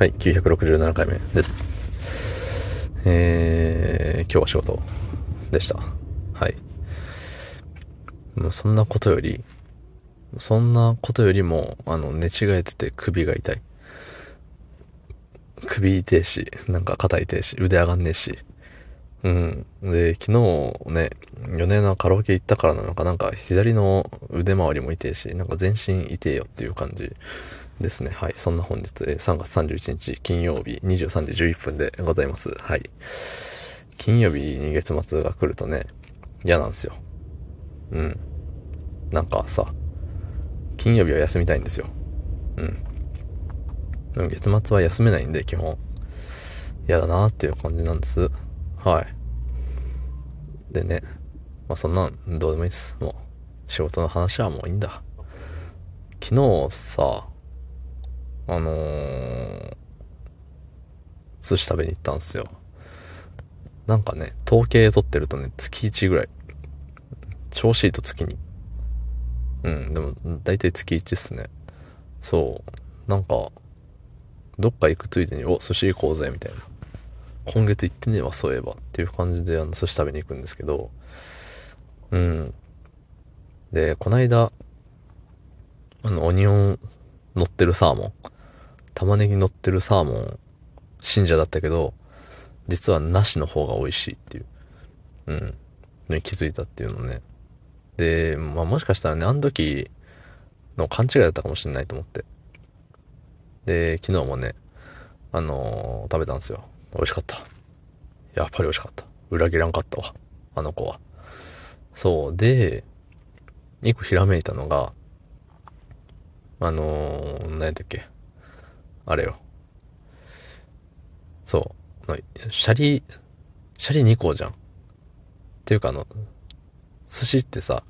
はい、967回目です。えー、今日は仕事でした。はい。もうそんなことより、そんなことよりも、あの、寝違えてて首が痛い。首痛いし、なんか肩痛いし、腕上がんねえし。うん。で、昨日ね、4年のカラオケ行ったからなのか、なんか左の腕周りも痛いし、なんか全身痛いよっていう感じですね。はい。そんな本日、3月31日金曜日23時11分でございます。はい。金曜日に月末が来るとね、嫌なんですよ。うん。なんかさ、金曜日は休みたいんですよ。うん。でも月末は休めないんで、基本。嫌だなっていう感じなんです。はい。でね、まあそんなんどうでもいいです。もう、仕事の話はもういいんだ。昨日さ、あのー、寿司食べに行ったんですよ。なんかね、統計取ってるとね、月1ぐらい。調子いいと月に。うん、でも、だいたい月1っすね。そう。なんか、どっか行くついでに、お、寿司行こうぜ、みたいな。今月行ってねえわ、そういえば。っていう感じで、あの、寿司食べに行くんですけど、うん。で、こないだ、あの、オニオン乗ってるサーモン。玉ねぎ乗ってるサーモン信者だったけど、実はなしの方が美味しいっていう、うん、のに気づいたっていうのね。で、まあもしかしたらね、あの時の勘違いだったかもしれないと思って。で、昨日もね、あのー、食べたんですよ。美味しかった。やっぱり美味しかった。裏切らんかったわ。あの子は。そう。で、一個ひらめいたのが、あのー、何やったっけ？あれよ。そう。シャリ、シャリ2個じゃん。っていうかあの、寿司ってさ、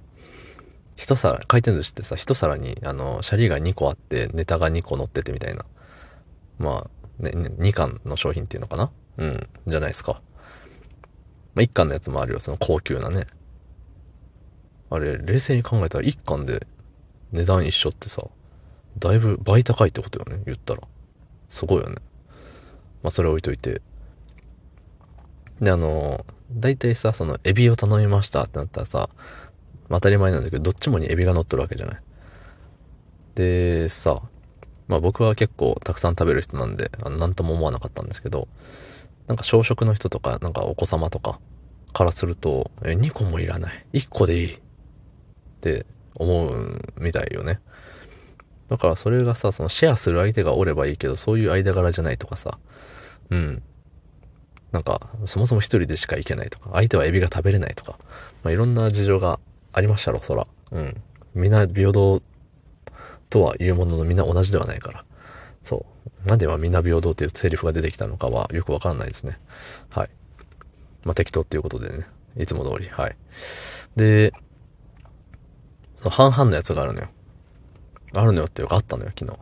一皿、回転寿司ってさ、一皿に、あの、シャリが2個あって、ネタが2個乗っててみたいな。まあ、ね、ね2貫の商品っていうのかな？うん、じゃないですか。まあ、1貫のやつもあるよ、その高級なね。あれ、冷静に考えたら1貫で値段一緒ってさ、だいぶ倍高いってことよね、言ったら。すごいよね。まあ、それ置いといて。で、あの、大体さ、その、エビを頼みましたってなったらさ、当たり前なんだけど、どっちもにエビが乗ってるわけじゃない。で、さ、まあ僕は結構たくさん食べる人なんで、あのなんとも思わなかったんですけど、なんか小食の人とか、なんかお子様とかからすると、え、2個もいらない。1個でいい。って思うみたいよね。だからそれがさ、そのシェアする相手がおればいいけど、そういう間柄じゃないとかさ、うん。なんか、そもそも一人でしか行けないとか、相手はエビが食べれないとか、まあ、いろんな事情がありましたろ、そら。うん。みんな平等とは言うもののみんな同じではないから。そう。なんで今みんな平等っていうセリフが出てきたのかはよくわかんないですね。はい。まあ、適当っていうことでね。いつも通り。はい。で、半々のやつがあるのよ。あるのよっていうかあったのよ、昨日。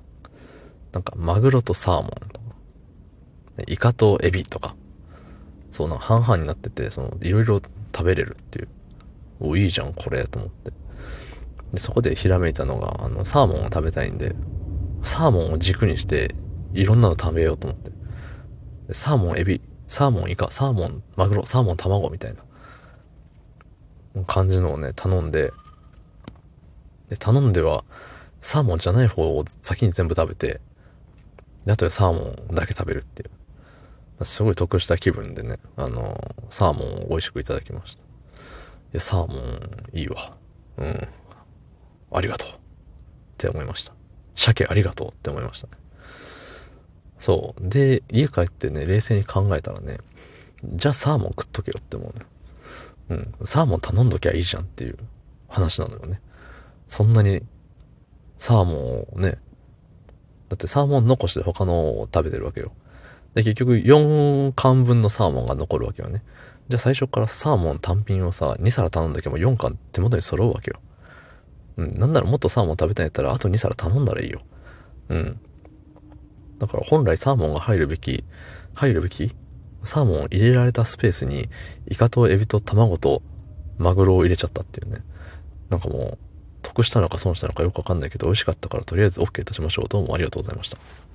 なんか、マグロとサーモンとか、イカとエビとか、そうな、半々になってて、その、いろいろ食べれるっていう。お、いいじゃん、これ、と思って。で、そこでひらめいたのが、あの、サーモンを食べたいんで、サーモンを軸にして、いろんなの食べようと思って。サーモン、エビ、サーモン、イカ、サーモン、マグロ、サーモン、卵みたいな感じのをね、頼んで、で、頼んでは、サーモンじゃない方を先に全部食べて、で、あとでサーモンだけ食べるっていう。すごい得した気分でね、あの、サーモンを美味しくいただきました。いや、サーモンいいわ。うん。ありがとう。って思いました。鮭ありがとうって思いましたね。そう。で、家帰ってね、冷静に考えたらね、じゃあサーモン食っとけよって思うね。うん。サーモン頼んどきゃいいじゃんっていう話なのよね。そんなにサーモンをね、だってサーモン残して他のを食べてるわけよ。で、結局4貫分のサーモンが残るわけよね。じゃあ最初からサーモン単品をさ、2皿頼んだけど4貫手元に揃うわけよ。うん、なんならもっとサーモン食べたいんやったらあと2皿頼んだらいいよ。うん。だから本来サーモンが入るべき、入るべき？サーモンを入れられたスペースに、イカとエビと卵とマグロを入れちゃったっていうね。なんかもう、得したのか損したのかよくわかんないけど、美味しかったからとりあえず OK としましょう。どうもありがとうございました。